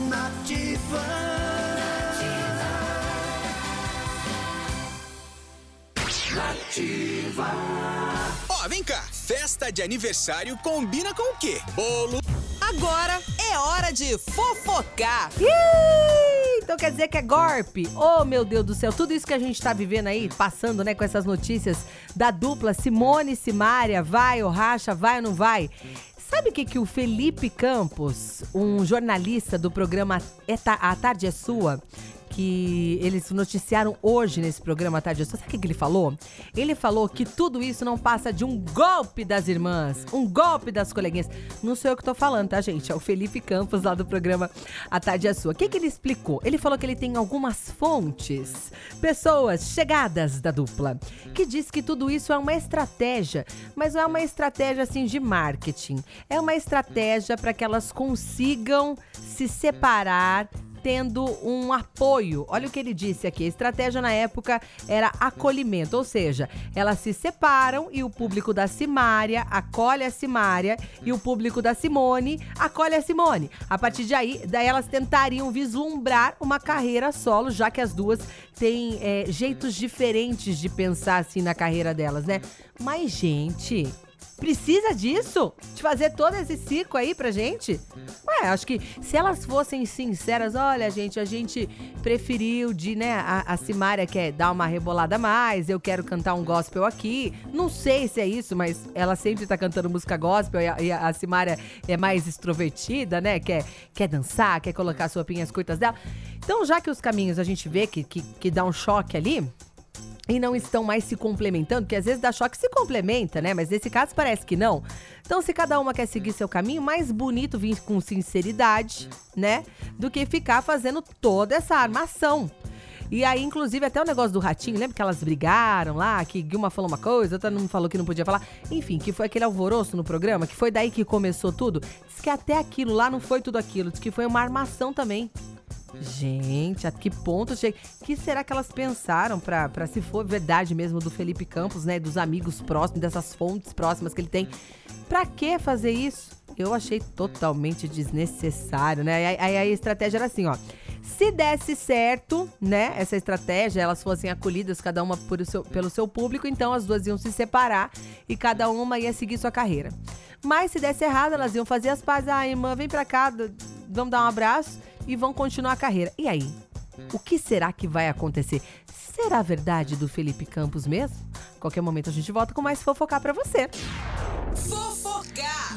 Nativa. Nativa. Ó, vem cá. Festa de aniversário combina com o quê? Bolo. Agora é hora de fofocar. Ih, então quer dizer que é golpe? Oh, meu Deus do céu, tudo isso que a gente tá vivendo aí, passando, né, com essas notícias da dupla Simone e Simária, vai ou racha, vai ou não vai? Sabe o que, que o Felipe Campos, um jornalista do programa É A Tarde é Sua, que eles noticiaram hoje nesse programa Tarde é Sua, sabe o que, que ele falou? Ele falou que tudo isso não passa de um golpe das irmãs, um golpe das coleguinhas. Não sou eu que tô falando, tá, gente? É o Felipe Campos lá do programa A Tarde é Sua. O que, que ele explicou? Ele falou que ele tem algumas fontes, pessoas chegadas da dupla, que diz que tudo isso é uma estratégia, mas não é uma estratégia assim de marketing. É uma estratégia para que elas consigam se separar tendo um apoio. Olha o que ele disse aqui. A estratégia na época era acolhimento, ou seja, elas se separam e o público da Simária acolhe a Simária e o público da Simone acolhe a Simone. A partir de aí, daí elas tentariam vislumbrar uma carreira solo, já que as duas têm é, jeitos diferentes de pensar assim na carreira delas, né? Mas, gente, Precisa disso? De fazer todo esse ciclo aí pra gente? Ué, acho que se elas fossem sinceras, olha, gente, a gente preferiu de, né, a, a Simária quer dar uma rebolada a mais, eu quero cantar um gospel aqui. Não sei se é isso, mas ela sempre tá cantando música gospel e a, e a Simária é mais extrovertida, né? Quer, quer dançar, quer colocar as roupinhas curtas dela. Então, já que os caminhos a gente vê que, que, que dá um choque ali, e não estão mais se complementando, porque às vezes dá choque se complementa, né? Mas nesse caso parece que não. Então, se cada uma quer seguir seu caminho, mais bonito vir com sinceridade, né? Do que ficar fazendo toda essa armação. E aí, inclusive, até o negócio do ratinho, lembra que elas brigaram lá, que uma falou uma coisa, outra não falou que não podia falar. Enfim, que foi aquele alvoroço no programa, que foi daí que começou tudo. Diz que até aquilo lá não foi tudo aquilo, diz que foi uma armação também. Gente, a que ponto chega? que será que elas pensaram pra se for verdade mesmo do Felipe Campos, né? Dos amigos próximos, dessas fontes próximas que ele tem. Pra que fazer isso? Eu achei totalmente desnecessário, né? Aí, aí a estratégia era assim, ó. Se desse certo, né, essa estratégia, elas fossem acolhidas, cada uma por seu- pelo seu público, então as duas iam se separar e cada uma ia seguir sua carreira. Mas se desse errado, elas iam fazer as pazes. Ah, irmã, vem pra cá, vamos dar um abraço e vão continuar a carreira. E aí? O que será que vai acontecer? Será verdade do Felipe Campos mesmo? Qualquer momento a gente volta com mais fofocar para você. Fofocar!